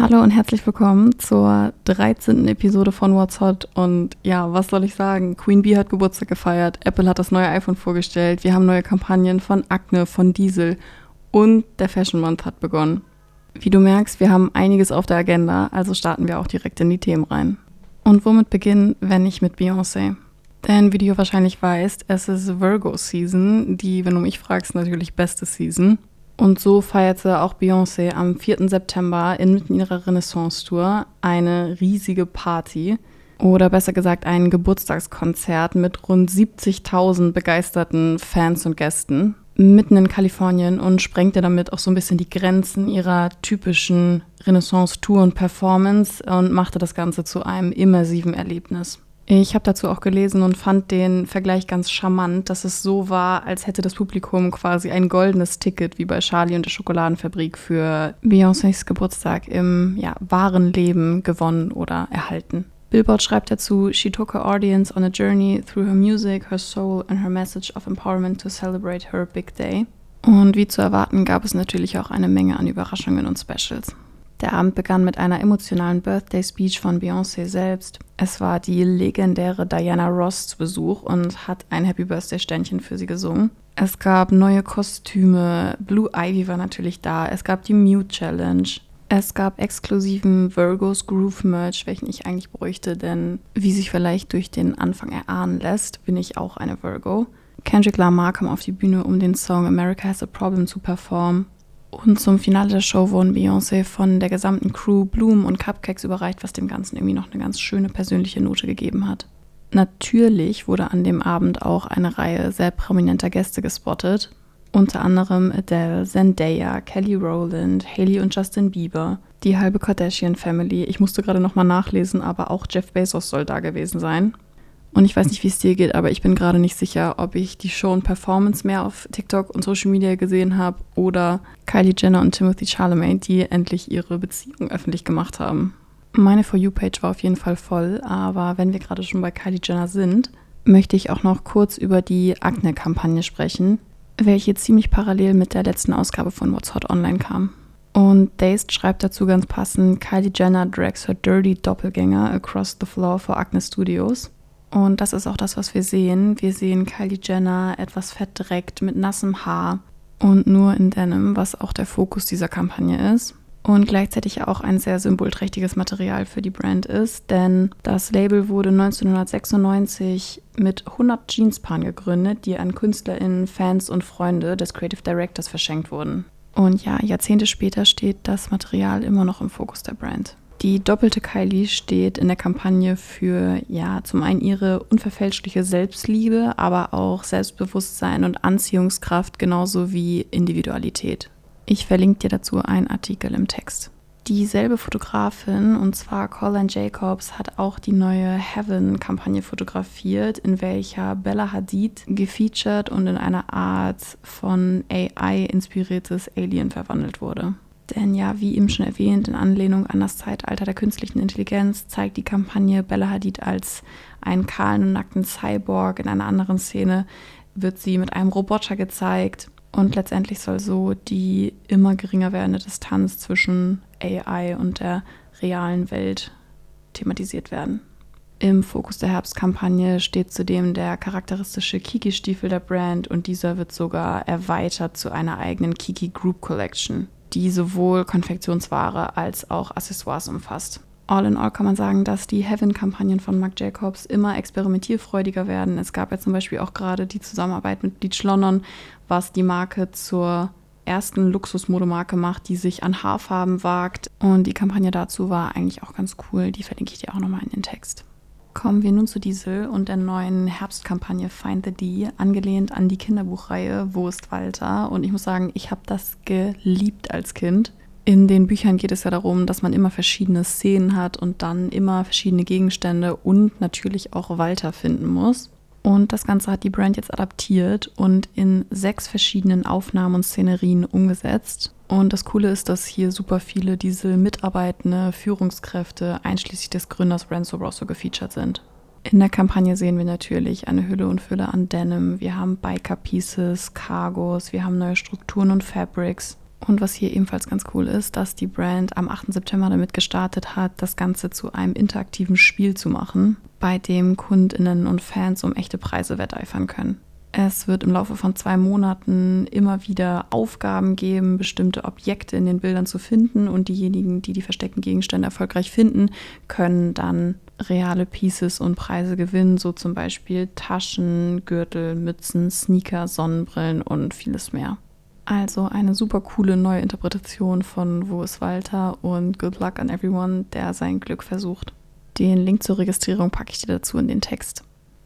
Hallo und herzlich willkommen zur 13. Episode von What's Hot. Und ja, was soll ich sagen? Queen Bee hat Geburtstag gefeiert, Apple hat das neue iPhone vorgestellt, wir haben neue Kampagnen von Acne, von Diesel und der Fashion Month hat begonnen. Wie du merkst, wir haben einiges auf der Agenda, also starten wir auch direkt in die Themen rein. Und womit beginnen, wenn nicht mit Beyoncé? Denn wie du wahrscheinlich weißt, es ist Virgo Season, die, wenn du mich fragst, natürlich beste Season. Und so feierte auch Beyoncé am 4. September inmitten ihrer Renaissance-Tour eine riesige Party oder besser gesagt ein Geburtstagskonzert mit rund 70.000 begeisterten Fans und Gästen mitten in Kalifornien und sprengte damit auch so ein bisschen die Grenzen ihrer typischen Renaissance-Tour und Performance und machte das Ganze zu einem immersiven Erlebnis. Ich habe dazu auch gelesen und fand den Vergleich ganz charmant, dass es so war, als hätte das Publikum quasi ein goldenes Ticket wie bei Charlie und der Schokoladenfabrik für Beyoncés Geburtstag im ja, wahren Leben gewonnen oder erhalten. Billboard schreibt dazu, she took her audience on a journey through her music, her soul and her message of empowerment to celebrate her big day. Und wie zu erwarten gab es natürlich auch eine Menge an Überraschungen und Specials. Der Abend begann mit einer emotionalen Birthday Speech von Beyoncé selbst. Es war die legendäre Diana Ross zu Besuch und hat ein Happy Birthday Ständchen für sie gesungen. Es gab neue Kostüme, Blue Ivy war natürlich da, es gab die Mute Challenge, es gab exklusiven Virgos Groove Merch, welchen ich eigentlich bräuchte, denn wie sich vielleicht durch den Anfang erahnen lässt, bin ich auch eine Virgo. Kendrick Lamar kam auf die Bühne, um den Song America Has a Problem zu performen und zum Finale der Show wurden Beyoncé von der gesamten Crew Blumen und Cupcakes überreicht, was dem Ganzen irgendwie noch eine ganz schöne persönliche Note gegeben hat. Natürlich wurde an dem Abend auch eine Reihe sehr prominenter Gäste gespottet. Unter anderem Adele, Zendaya, Kelly Rowland, Haley und Justin Bieber, die halbe Kardashian Family. Ich musste gerade nochmal nachlesen, aber auch Jeff Bezos soll da gewesen sein. Und ich weiß nicht, wie es dir geht, aber ich bin gerade nicht sicher, ob ich die Show und Performance mehr auf TikTok und Social Media gesehen habe oder Kylie Jenner und Timothy Charlemagne, die endlich ihre Beziehung öffentlich gemacht haben. Meine For You-Page war auf jeden Fall voll, aber wenn wir gerade schon bei Kylie Jenner sind, möchte ich auch noch kurz über die Akne-Kampagne sprechen, welche ziemlich parallel mit der letzten Ausgabe von What's Hot Online kam. Und Dazed schreibt dazu ganz passend, Kylie Jenner drags her dirty Doppelgänger across the floor for Acne Studios. Und das ist auch das, was wir sehen. Wir sehen Kylie Jenner etwas verdreckt mit nassem Haar und nur in Denim, was auch der Fokus dieser Kampagne ist. Und gleichzeitig auch ein sehr symbolträchtiges Material für die Brand ist, denn das Label wurde 1996 mit 100 Jeanspaaren gegründet, die an KünstlerInnen, Fans und Freunde des Creative Directors verschenkt wurden. Und ja, Jahrzehnte später steht das Material immer noch im Fokus der Brand. Die doppelte Kylie steht in der Kampagne für, ja, zum einen ihre unverfälschliche Selbstliebe, aber auch Selbstbewusstsein und Anziehungskraft, genauso wie Individualität. Ich verlinke dir dazu einen Artikel im Text. Dieselbe Fotografin, und zwar Colin Jacobs, hat auch die neue Heaven-Kampagne fotografiert, in welcher Bella Hadid gefeatured und in eine Art von AI inspiriertes Alien verwandelt wurde. Denn ja, wie eben schon erwähnt, in Anlehnung an das Zeitalter der künstlichen Intelligenz zeigt die Kampagne Bella Hadid als einen kahlen und nackten Cyborg. In einer anderen Szene wird sie mit einem Roboter gezeigt. Und letztendlich soll so die immer geringer werdende Distanz zwischen AI und der realen Welt thematisiert werden. Im Fokus der Herbstkampagne steht zudem der charakteristische Kiki-Stiefel der Brand und dieser wird sogar erweitert zu einer eigenen Kiki Group Collection die sowohl Konfektionsware als auch Accessoires umfasst. All in all kann man sagen, dass die Heaven-Kampagnen von Marc Jacobs immer experimentierfreudiger werden. Es gab ja zum Beispiel auch gerade die Zusammenarbeit mit Bleach London, was die Marke zur ersten Luxusmodemarke macht, die sich an Haarfarben wagt. Und die Kampagne dazu war eigentlich auch ganz cool. Die verlinke ich dir auch nochmal in den Text. Kommen wir nun zu Diesel und der neuen Herbstkampagne Find the D, angelehnt an die Kinderbuchreihe Wo ist Walter? Und ich muss sagen, ich habe das geliebt als Kind. In den Büchern geht es ja darum, dass man immer verschiedene Szenen hat und dann immer verschiedene Gegenstände und natürlich auch Walter finden muss. Und das Ganze hat die Brand jetzt adaptiert und in sechs verschiedenen Aufnahmen und Szenerien umgesetzt. Und das Coole ist, dass hier super viele diese mitarbeitende Führungskräfte, einschließlich des Gründers Renzo Rosso, gefeatured sind. In der Kampagne sehen wir natürlich eine Hülle und Fülle an Denim. Wir haben Biker Pieces, Cargos, wir haben neue Strukturen und Fabrics. Und was hier ebenfalls ganz cool ist, dass die Brand am 8. September damit gestartet hat, das Ganze zu einem interaktiven Spiel zu machen, bei dem Kundinnen und Fans um echte Preise wetteifern können. Es wird im Laufe von zwei Monaten immer wieder Aufgaben geben, bestimmte Objekte in den Bildern zu finden und diejenigen, die die versteckten Gegenstände erfolgreich finden, können dann reale Pieces und Preise gewinnen, so zum Beispiel Taschen, Gürtel, Mützen, Sneaker, Sonnenbrillen und vieles mehr. Also eine super coole neue Interpretation von Wo ist Walter und Good Luck on Everyone, der sein Glück versucht. Den Link zur Registrierung packe ich dir dazu in den Text.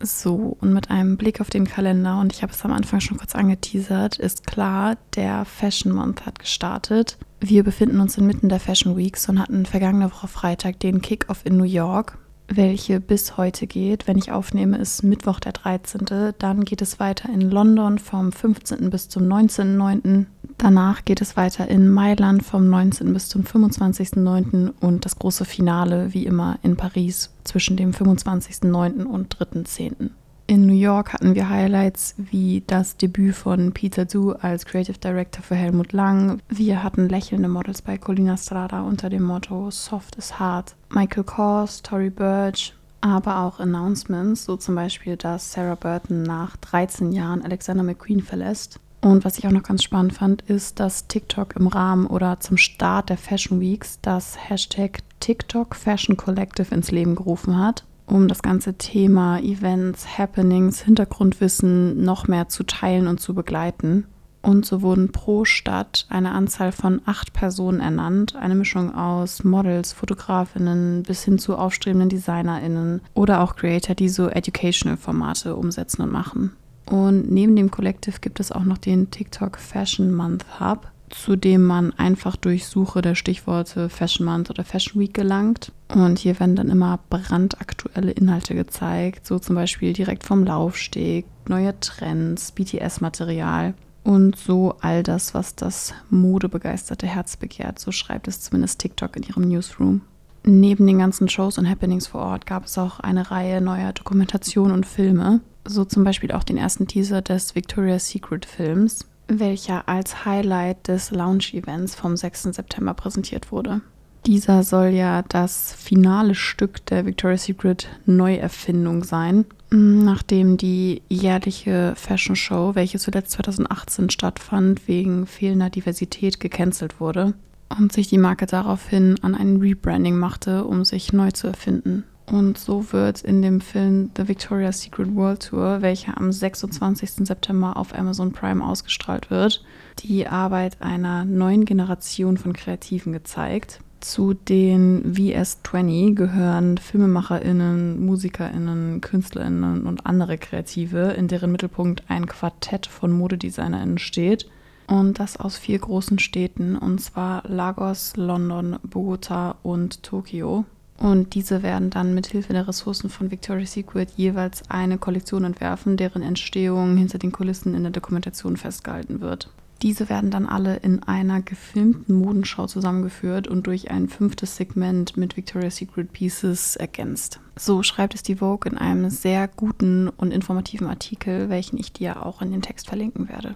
So, und mit einem Blick auf den Kalender, und ich habe es am Anfang schon kurz angeteasert, ist klar, der Fashion Month hat gestartet. Wir befinden uns inmitten der Fashion Weeks und hatten vergangene Woche Freitag den Kickoff in New York, welche bis heute geht. Wenn ich aufnehme, ist Mittwoch der 13. Dann geht es weiter in London vom 15. bis zum 19.09. Danach geht es weiter in Mailand vom 19. bis zum 25.09. und das große Finale wie immer in Paris zwischen dem 25.09. und 3.10. In New York hatten wir Highlights wie das Debüt von Peter Du als Creative Director für Helmut Lang. Wir hatten lächelnde Models bei Colina Strada unter dem Motto Soft is Hard. Michael Kors, Tory Burch, aber auch Announcements, so zum Beispiel, dass Sarah Burton nach 13 Jahren Alexander McQueen verlässt. Und was ich auch noch ganz spannend fand, ist, dass TikTok im Rahmen oder zum Start der Fashion Weeks das Hashtag TikTok Fashion Collective ins Leben gerufen hat, um das ganze Thema Events, Happenings, Hintergrundwissen noch mehr zu teilen und zu begleiten. Und so wurden pro Stadt eine Anzahl von acht Personen ernannt, eine Mischung aus Models, Fotografinnen bis hin zu aufstrebenden DesignerInnen oder auch Creator, die so Educational-Formate umsetzen und machen. Und neben dem Collective gibt es auch noch den TikTok Fashion Month Hub, zu dem man einfach durch Suche der Stichworte Fashion Month oder Fashion Week gelangt. Und hier werden dann immer brandaktuelle Inhalte gezeigt, so zum Beispiel direkt vom Laufsteg, neue Trends, BTS-Material und so all das, was das modebegeisterte Herz begehrt. So schreibt es zumindest TikTok in ihrem Newsroom. Neben den ganzen Shows und Happenings vor Ort gab es auch eine Reihe neuer Dokumentationen und Filme, so zum Beispiel auch den ersten Teaser des Victoria's Secret Films, welcher als Highlight des Lounge-Events vom 6. September präsentiert wurde. Dieser soll ja das finale Stück der Victoria's Secret Neuerfindung sein, nachdem die jährliche Fashion Show, welche zuletzt 2018 stattfand, wegen fehlender Diversität gecancelt wurde und sich die Marke daraufhin an ein Rebranding machte, um sich neu zu erfinden. Und so wird in dem Film The Victoria's Secret World Tour, welcher am 26. September auf Amazon Prime ausgestrahlt wird, die Arbeit einer neuen Generation von Kreativen gezeigt. Zu den VS20 gehören FilmemacherInnen, MusikerInnen, KünstlerInnen und andere Kreative, in deren Mittelpunkt ein Quartett von ModedesignerInnen steht. Und das aus vier großen Städten, und zwar Lagos, London, Bogota und Tokio. Und diese werden dann mit Hilfe der Ressourcen von Victoria's Secret jeweils eine Kollektion entwerfen, deren Entstehung hinter den Kulissen in der Dokumentation festgehalten wird. Diese werden dann alle in einer gefilmten Modenschau zusammengeführt und durch ein fünftes Segment mit Victoria's Secret Pieces ergänzt. So schreibt es die Vogue in einem sehr guten und informativen Artikel, welchen ich dir auch in den Text verlinken werde.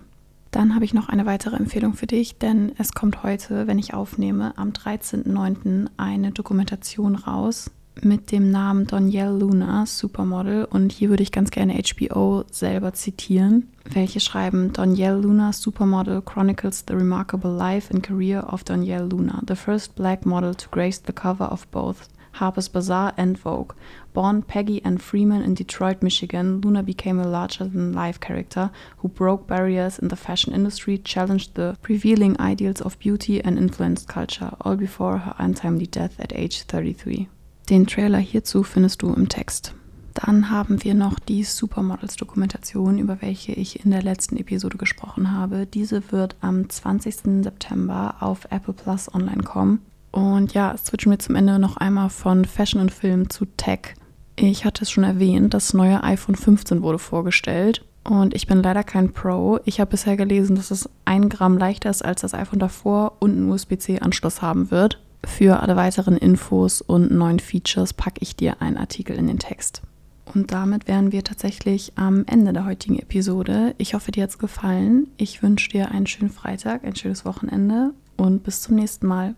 Dann habe ich noch eine weitere Empfehlung für dich, denn es kommt heute, wenn ich aufnehme, am 13.09. eine Dokumentation raus mit dem Namen Danielle Luna, Supermodel. Und hier würde ich ganz gerne HBO selber zitieren, welche schreiben: Danielle Luna, Supermodel, chronicles the remarkable life and career of Danielle Luna, the first black model to grace the cover of both Harper's Bazaar and Vogue. Born Peggy Ann Freeman in Detroit, Michigan, Luna became a larger than life character who broke barriers in the fashion industry, challenged the prevailing ideals of beauty, and influenced culture, all before her untimely death at age 33. Den Trailer hierzu findest du im Text. Dann haben wir noch die Supermodels-Dokumentation, über welche ich in der letzten Episode gesprochen habe. Diese wird am 20. September auf Apple Plus online kommen. Und ja, switchen wir zum Ende noch einmal von Fashion und Film zu Tech. Ich hatte es schon erwähnt, das neue iPhone 15 wurde vorgestellt. Und ich bin leider kein Pro. Ich habe bisher gelesen, dass es ein Gramm leichter ist als das iPhone davor und einen USB-C-Anschluss haben wird. Für alle weiteren Infos und neuen Features packe ich dir einen Artikel in den Text. Und damit wären wir tatsächlich am Ende der heutigen Episode. Ich hoffe, dir hat es gefallen. Ich wünsche dir einen schönen Freitag, ein schönes Wochenende und bis zum nächsten Mal.